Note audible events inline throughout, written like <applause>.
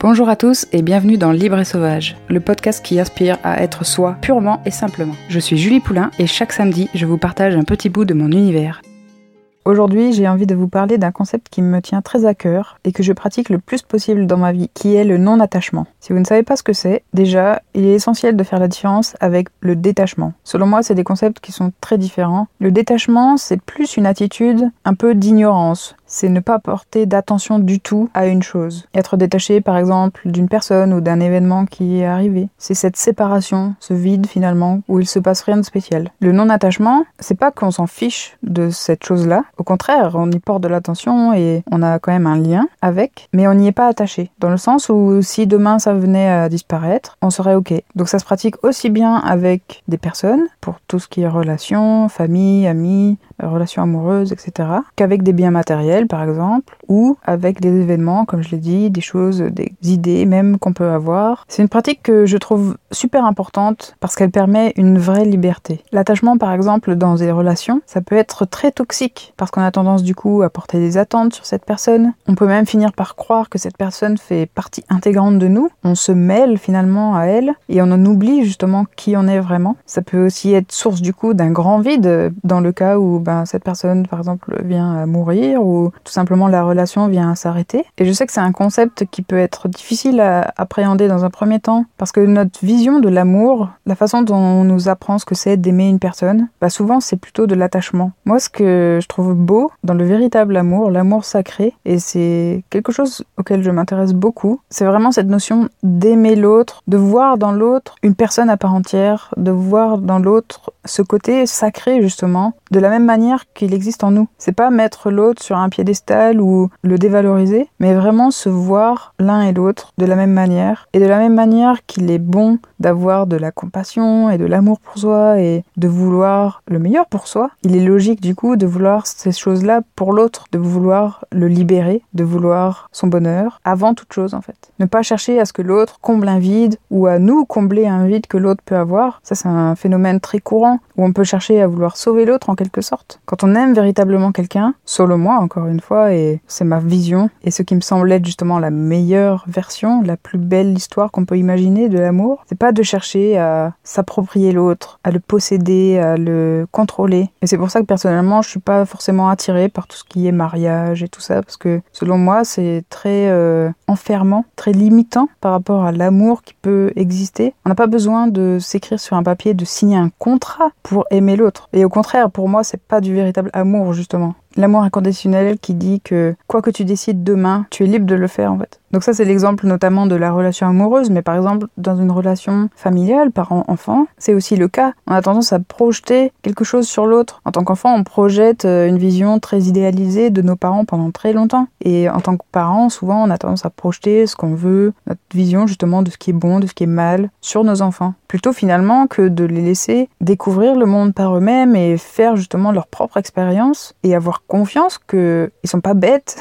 Bonjour à tous et bienvenue dans Libre et Sauvage, le podcast qui aspire à être soi purement et simplement. Je suis Julie Poulain et chaque samedi, je vous partage un petit bout de mon univers. Aujourd'hui, j'ai envie de vous parler d'un concept qui me tient très à cœur et que je pratique le plus possible dans ma vie, qui est le non-attachement. Si vous ne savez pas ce que c'est, déjà, il est essentiel de faire la différence avec le détachement. Selon moi, c'est des concepts qui sont très différents. Le détachement, c'est plus une attitude un peu d'ignorance, c'est ne pas porter d'attention du tout à une chose. Être détaché par exemple d'une personne ou d'un événement qui est arrivé. C'est cette séparation, ce vide finalement, où il se passe rien de spécial. Le non-attachement, c'est pas qu'on s'en fiche de cette chose-là. Au contraire, on y porte de l'attention et on a quand même un lien avec, mais on n'y est pas attaché. Dans le sens où si demain ça venait à disparaître, on serait ok. Donc ça se pratique aussi bien avec des personnes, pour tout ce qui est relations, famille, amis, relations amoureuses, etc., qu'avec des biens matériels, par exemple, ou avec des événements, comme je l'ai dit, des choses, des idées même qu'on peut avoir. C'est une pratique que je trouve super importante parce qu'elle permet une vraie liberté. L'attachement, par exemple, dans des relations, ça peut être très toxique parce qu'on a tendance du coup à porter des attentes sur cette personne. On peut même finir par croire que cette personne fait partie intégrante de nous. On se mêle finalement à elle et on en oublie justement qui on est vraiment. Ça peut aussi être source du coup d'un grand vide dans le cas où ben, cette personne, par exemple, vient à mourir ou tout simplement la relation vient à s'arrêter. Et je sais que c'est un concept qui peut être difficile à appréhender dans un premier temps parce que notre vision de l'amour, la façon dont on nous apprend ce que c'est d'aimer une personne, bah souvent c'est plutôt de l'attachement. Moi, ce que je trouve beau dans le véritable amour, l'amour sacré, et c'est quelque chose auquel je m'intéresse beaucoup, c'est vraiment cette notion d'aimer l'autre, de voir dans l'autre une personne à part entière, de voir dans l'autre ce côté sacré justement, de la même manière qu'il existe en nous. C'est pas mettre l'autre sur un piédestal ou le dévaloriser, mais vraiment se voir l'un et l'autre de la même manière. Et de la même manière qu'il est bon d'avoir de la compassion et de l'amour pour soi et de vouloir le meilleur pour soi, il est logique du coup de vouloir ces choses-là pour l'autre, de vouloir le libérer, de vouloir son bonheur avant toute chose en fait. Ne pas chercher à ce que l'autre comble un vide ou à nous combler un vide que l'autre peut avoir. Ça c'est un phénomène très courant où on peut chercher à vouloir sauver l'autre en quelque sorte. Quand on aime véritablement quelqu'un, solo moi encore une fois, et c'est ma vision, et ce qui me semble être justement la meilleure version, la plus belle histoire qu'on peut imaginer de l'amour, c'est pas de chercher à s'approprier l'autre, à le posséder, à le contrôler. Et c'est pour ça que personnellement, je suis pas forcément attirée par tout ce qui est mariage et tout ça, parce que selon moi, c'est très euh, enfermant, très limitant par rapport à l'amour qui peut exister. On n'a pas besoin de s'écrire sur un papier, de signer un contrat pour aimer l'autre. Et au contraire, pour moi, c'est pas du véritable amour, justement. L'amour inconditionnel qui dit que quoi que tu décides demain, tu es libre de le faire en fait. Donc ça c'est l'exemple notamment de la relation amoureuse, mais par exemple dans une relation familiale, parent-enfant, c'est aussi le cas. On a tendance à projeter quelque chose sur l'autre. En tant qu'enfant, on projette euh, une vision très idéalisée de nos parents pendant très longtemps. Et en tant que parent, souvent on a tendance à projeter ce qu'on veut, notre vision justement de ce qui est bon, de ce qui est mal sur nos enfants. Plutôt finalement que de les laisser découvrir le monde par eux-mêmes et faire justement leur propre expérience et avoir confiance qu'ils sont pas bêtes,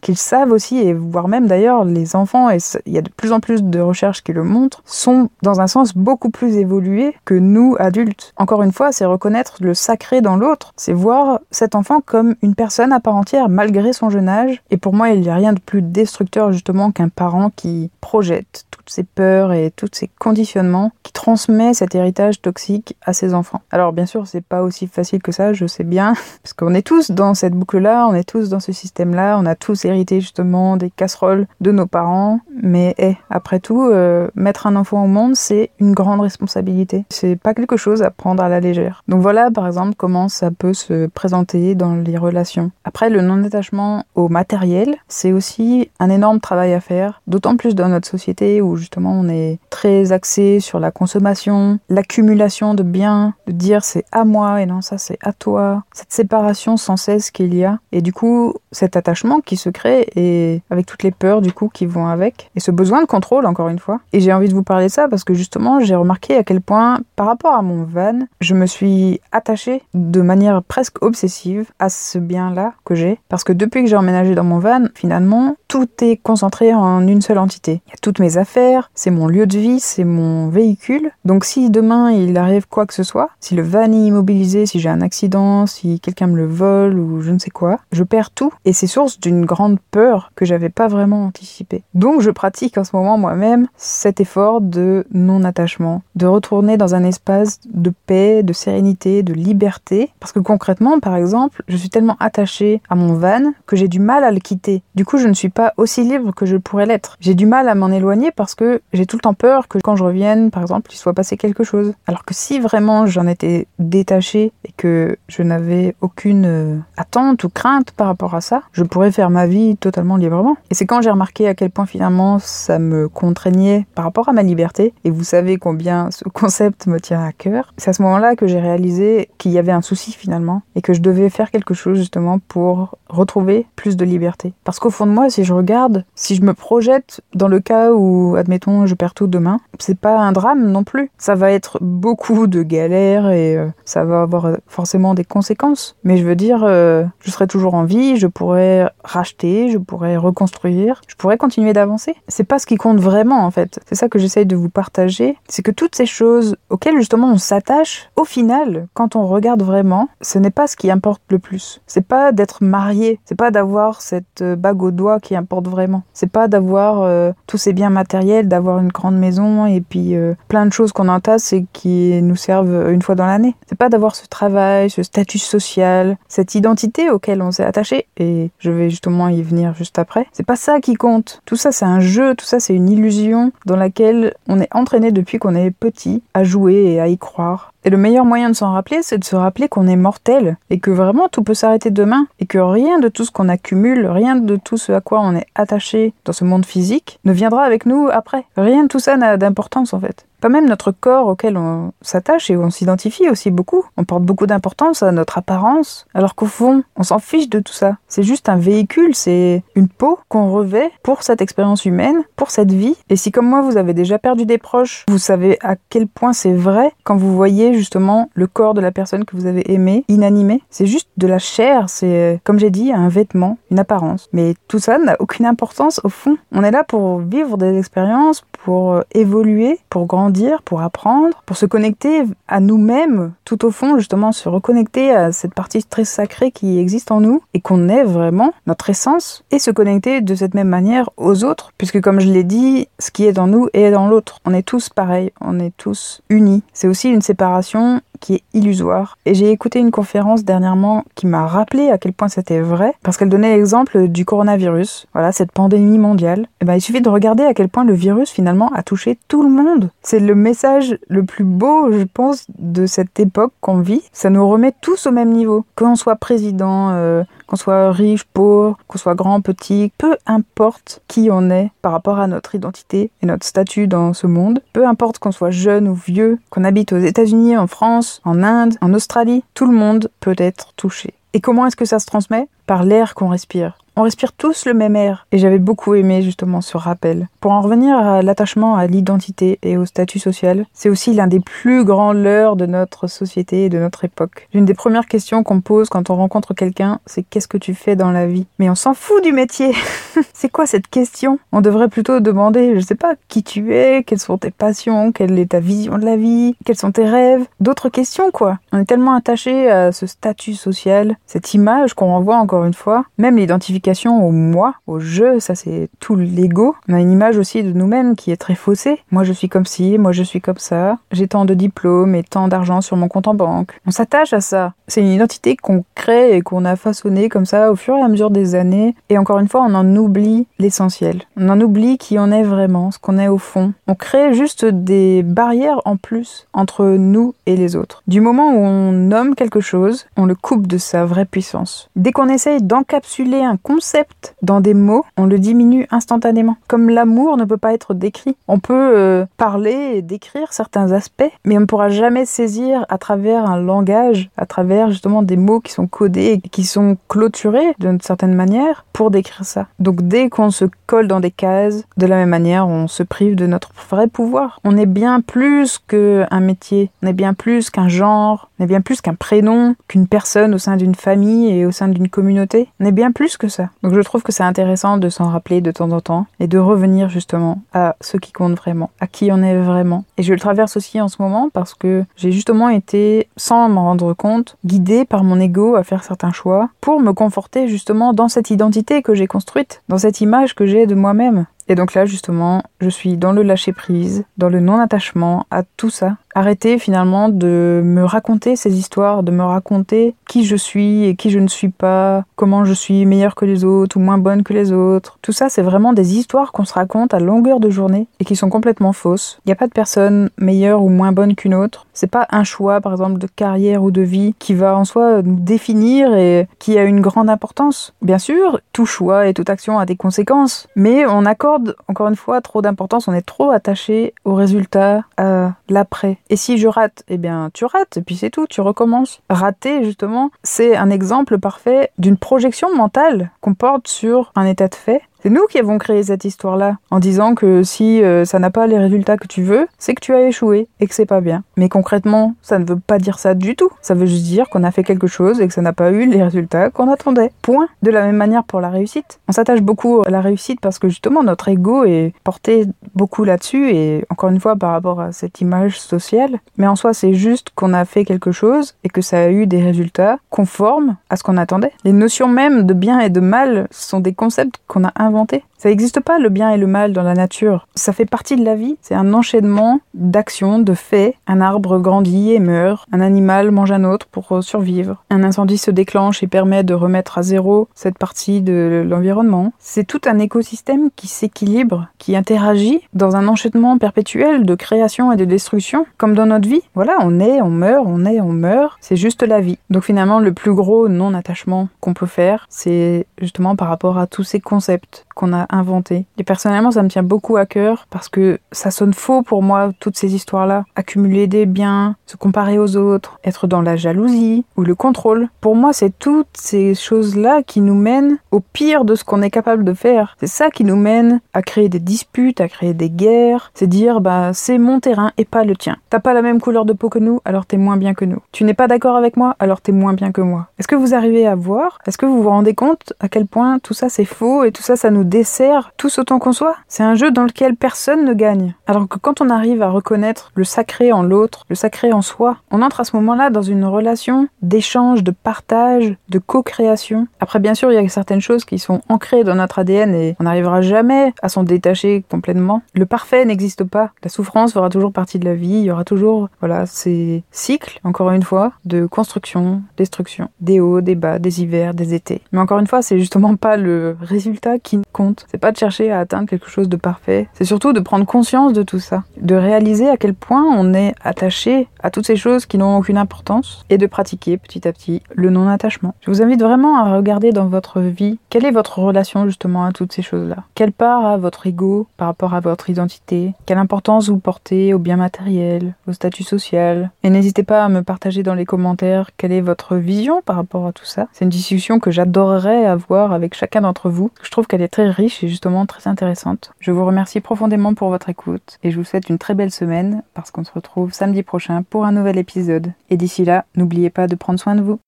qu'ils savent aussi, et voire même d'ailleurs les enfants, et il y a de plus en plus de recherches qui le montrent, sont dans un sens beaucoup plus évolués que nous adultes. Encore une fois, c'est reconnaître le sacré dans l'autre, c'est voir cet enfant comme une personne à part entière malgré son jeune âge. Et pour moi, il n'y a rien de plus destructeur justement qu'un parent qui projette toutes ses peurs et tous ses conditionnements, qui transmet cet héritage toxique à ses enfants. Alors bien sûr, c'est pas aussi facile que ça, je sais bien, <laughs> parce qu'on est tous dans cette boucle-là, on est tous dans ce système-là, on a tous justement des casseroles de nos parents, mais eh, après tout, euh, mettre un enfant au monde, c'est une grande responsabilité. C'est pas quelque chose à prendre à la légère. Donc voilà, par exemple, comment ça peut se présenter dans les relations. Après, le non-attachement au matériel, c'est aussi un énorme travail à faire, d'autant plus dans notre société où justement on est très axé sur la consommation, l'accumulation de biens, de dire c'est à moi et non ça c'est à toi, cette séparation sans cesse qu'il y a, et du coup cet attachement qui se crée et avec toutes les peurs du coup qui vont avec, et ce besoin de contrôle encore une fois. Et j'ai envie de vous parler de ça parce que justement j'ai remarqué à quel point par rapport à mon van, je me suis attachée de manière presque obsessive à ce bien-là que j'ai, parce que depuis que j'ai emménagé dans mon van, finalement tout est concentré en une seule entité. Il y a toutes mes affaires, c'est mon lieu de vie, c'est mon véhicule. Donc si demain il arrive quoi que ce soit, si le van est immobilisé, si j'ai un accident, si quelqu'un me le vole ou je ne sais quoi, je perds tout et c'est source d'une grande de peur que j'avais pas vraiment anticipé. Donc je pratique en ce moment moi-même cet effort de non-attachement, de retourner dans un espace de paix, de sérénité, de liberté. Parce que concrètement, par exemple, je suis tellement attachée à mon van que j'ai du mal à le quitter. Du coup, je ne suis pas aussi libre que je pourrais l'être. J'ai du mal à m'en éloigner parce que j'ai tout le temps peur que quand je revienne, par exemple, il soit passé quelque chose. Alors que si vraiment j'en étais détachée et que je n'avais aucune euh, attente ou crainte par rapport à ça, je pourrais faire ma vie totalement librement. Et c'est quand j'ai remarqué à quel point finalement ça me contraignait par rapport à ma liberté, et vous savez combien ce <laughs> concept me tient à cœur, c'est à ce moment-là que j'ai réalisé qu'il y avait un souci finalement, et que je devais faire quelque chose justement pour retrouver plus de liberté. Parce qu'au fond de moi, si je regarde, si je me projette dans le cas où, admettons, je perds tout demain, c'est pas un drame non plus. Ça va être beaucoup de galères et euh, ça va avoir forcément des conséquences. Mais je veux dire, euh, je serai toujours en vie, je pourrais racheter, je pourrais reconstruire, je pourrais continuer d'avancer. C'est pas ce qui compte vraiment en fait. C'est ça que j'essaye de vous partager. C'est que toutes ces choses auxquelles justement on s'attache, au final, quand on regarde vraiment, ce n'est pas ce qui importe le plus. C'est pas d'être marié, c'est pas d'avoir cette euh, bague au doigt qui importe vraiment. C'est pas d'avoir euh, tous ces biens matériels, d'avoir une grande maison et puis euh, plein de choses qu'on entasse et qui nous servent une fois dans l'année. C'est pas d'avoir ce travail, ce statut social, cette identité auquel on s'est attaché et je vais justement y venir juste après. C'est pas ça qui compte. Tout ça c'est un jeu, tout ça c'est une illusion dans laquelle on est entraîné depuis qu'on est petit à jouer et à y croire. Et le meilleur moyen de s'en rappeler, c'est de se rappeler qu'on est mortel et que vraiment tout peut s'arrêter demain et que rien de tout ce qu'on accumule, rien de tout ce à quoi on est attaché dans ce monde physique ne viendra avec nous après. Rien de tout ça n'a d'importance en fait. Pas même notre corps auquel on s'attache et on s'identifie aussi beaucoup. On porte beaucoup d'importance à notre apparence, alors qu'au fond, on s'en fiche de tout ça. C'est juste un véhicule, c'est une peau qu'on revêt pour cette expérience humaine, pour cette vie. Et si comme moi vous avez déjà perdu des proches, vous savez à quel point c'est vrai quand vous voyez justement le corps de la personne que vous avez aimé inanimé. C'est juste de la chair, c'est comme j'ai dit un vêtement, une apparence. Mais tout ça n'a aucune importance au fond. On est là pour vivre des expériences, pour évoluer, pour grandir pour apprendre, pour se connecter à nous-mêmes, tout au fond, justement, se reconnecter à cette partie très sacrée qui existe en nous et qu'on est vraiment notre essence et se connecter de cette même manière aux autres, puisque comme je l'ai dit, ce qui est dans nous est dans l'autre. On est tous pareils, on est tous unis. C'est aussi une séparation qui est illusoire. Et j'ai écouté une conférence dernièrement qui m'a rappelé à quel point c'était vrai, parce qu'elle donnait l'exemple du coronavirus, voilà, cette pandémie mondiale. Et eh ben, il suffit de regarder à quel point le virus finalement a touché tout le monde. C'est le message le plus beau, je pense, de cette époque qu'on vit. Ça nous remet tous au même niveau. Qu'on soit président, euh, qu'on soit riche, pauvre, qu'on soit grand, petit, peu importe qui on est par rapport à notre identité et notre statut dans ce monde, peu importe qu'on soit jeune ou vieux, qu'on habite aux États-Unis, en France, en Inde, en Australie, tout le monde peut être touché. Et comment est-ce que ça se transmet? Par l'air qu'on respire. On respire tous le même air. Et j'avais beaucoup aimé justement ce rappel. Pour en revenir à l'attachement à l'identité et au statut social, c'est aussi l'un des plus grands leurres de notre société et de notre époque. L'une des premières questions qu'on pose quand on rencontre quelqu'un, c'est qu'est-ce que tu fais dans la vie? Mais on s'en fout du métier <laughs> C'est quoi cette question? On devrait plutôt demander, je sais pas, qui tu es, quelles sont tes passions, quelle est ta vision de la vie, quels sont tes rêves, d'autres questions quoi. On est tellement attaché à ce statut social, cette image qu'on renvoie encore une fois, même l'identification au moi, au je, ça c'est tout l'ego. On a une image aussi de nous-mêmes qui est très faussée. Moi je suis comme ci, moi je suis comme ça. J'ai tant de diplômes et tant d'argent sur mon compte en banque. On s'attache à ça. C'est une identité qu'on crée et qu'on a façonnée comme ça au fur et à mesure des années. Et encore une fois, on en oublie l'essentiel. On en oublie qui on est vraiment, ce qu'on est au fond. On crée juste des barrières en plus entre nous et les autres. Du moment où on nomme quelque chose, on le coupe de sa vraie puissance. Dès qu'on essaye d'encapsuler un concept dans des mots, on le diminue instantanément. Comme l'amour ne peut pas être décrit. On peut euh, parler et décrire certains aspects, mais on ne pourra jamais saisir à travers un langage, à travers justement des mots qui sont codés et qui sont clôturés d'une certaine manière pour décrire ça. Donc dès qu'on se colle dans des cases, de la même manière, on se prive de notre vrai pouvoir. On est bien plus qu'un métier, on est bien plus qu'un genre, n'est bien plus qu'un prénom, qu'une personne au sein d'une famille et au sein d'une communauté, n'est bien plus que ça. Donc je trouve que c'est intéressant de s'en rappeler de temps en temps et de revenir justement à ce qui compte vraiment, à qui on est vraiment. Et je le traverse aussi en ce moment parce que j'ai justement été, sans m'en rendre compte, guidée par mon ego à faire certains choix pour me conforter justement dans cette identité que j'ai construite, dans cette image que j'ai de moi-même. Et donc là, justement, je suis dans le lâcher prise, dans le non-attachement à tout ça, arrêter finalement de me raconter ces histoires, de me raconter qui je suis et qui je ne suis pas, comment je suis meilleure que les autres ou moins bonne que les autres. Tout ça, c'est vraiment des histoires qu'on se raconte à longueur de journée et qui sont complètement fausses. Il n'y a pas de personne meilleure ou moins bonne qu'une autre. C'est pas un choix, par exemple, de carrière ou de vie qui va en soi nous définir et qui a une grande importance. Bien sûr, tout choix et toute action a des conséquences, mais on accorde encore une fois trop d'importance, on est trop attaché au résultat, à l'après. Et si je rate, eh bien tu rates, et puis c'est tout, tu recommences. Rater, justement, c'est un exemple parfait d'une projection mentale qu'on porte sur un état de fait c'est nous qui avons créé cette histoire-là, en disant que si euh, ça n'a pas les résultats que tu veux, c'est que tu as échoué et que c'est pas bien. Mais concrètement, ça ne veut pas dire ça du tout. Ça veut juste dire qu'on a fait quelque chose et que ça n'a pas eu les résultats qu'on attendait. Point. De la même manière pour la réussite. On s'attache beaucoup à la réussite parce que justement notre ego est porté beaucoup là-dessus et encore une fois par rapport à cette image sociale. Mais en soi, c'est juste qu'on a fait quelque chose et que ça a eu des résultats conformes à ce qu'on attendait. Les notions même de bien et de mal sont des concepts qu'on a inventé? Ça n'existe pas le bien et le mal dans la nature. Ça fait partie de la vie. C'est un enchaînement d'actions, de faits. Un arbre grandit et meurt. Un animal mange un autre pour survivre. Un incendie se déclenche et permet de remettre à zéro cette partie de l'environnement. C'est tout un écosystème qui s'équilibre, qui interagit dans un enchaînement perpétuel de création et de destruction, comme dans notre vie. Voilà, on est, on meurt, on est, on meurt. C'est juste la vie. Donc finalement, le plus gros non-attachement qu'on peut faire, c'est justement par rapport à tous ces concepts qu'on a inventés. Et personnellement, ça me tient beaucoup à cœur parce que ça sonne faux pour moi, toutes ces histoires-là. Accumuler des biens, se comparer aux autres, être dans la jalousie ou le contrôle. Pour moi, c'est toutes ces choses-là qui nous mènent au pire de ce qu'on est capable de faire. C'est ça qui nous mène à créer des disputes, à créer des guerres. C'est dire, bah, c'est mon terrain et pas le tien. T'as pas la même couleur de peau que nous, alors t'es moins bien que nous. Tu n'es pas d'accord avec moi, alors t'es moins bien que moi. Est-ce que vous arrivez à voir? Est-ce que vous vous rendez compte à quel point tout ça c'est faux et tout ça ça nous dessert tous autant qu'on soit. C'est un jeu dans lequel personne ne gagne. Alors que quand on arrive à reconnaître le sacré en l'autre, le sacré en soi, on entre à ce moment-là dans une relation d'échange, de partage, de co-création. Après, bien sûr, il y a certaines choses qui sont ancrées dans notre ADN et on n'arrivera jamais à s'en détacher complètement. Le parfait n'existe pas. La souffrance fera toujours partie de la vie. Il y aura toujours, voilà, ces cycles, encore une fois, de construction, destruction. Des hauts, des bas, des hivers, des étés. Mais encore une fois, c'est justement pas le résultat qui compte. C'est pas de chercher à atteindre quelque chose de parfait. C'est surtout de prendre conscience de tout ça. De réaliser à quel point on est attaché à toutes ces choses qui n'ont aucune importance et de pratiquer petit à petit le non-attachement. Je vous invite vraiment à regarder dans votre vie quelle est votre relation justement à toutes ces choses-là. Quelle part a votre ego par rapport à votre identité? Quelle importance vous portez au bien matériel, au statut social? Et n'hésitez pas à me partager dans les commentaires quelle est votre vision par rapport à tout ça. C'est une discussion que j'adorerais avoir avec chacun d'entre vous. Je trouve qu'elle est très riche et justement très intéressante. Je vous remercie profondément pour votre écoute et je vous souhaite une très belle semaine parce qu'on se retrouve samedi prochain pour un nouvel épisode. Et d'ici là, n'oubliez pas de prendre soin de vous.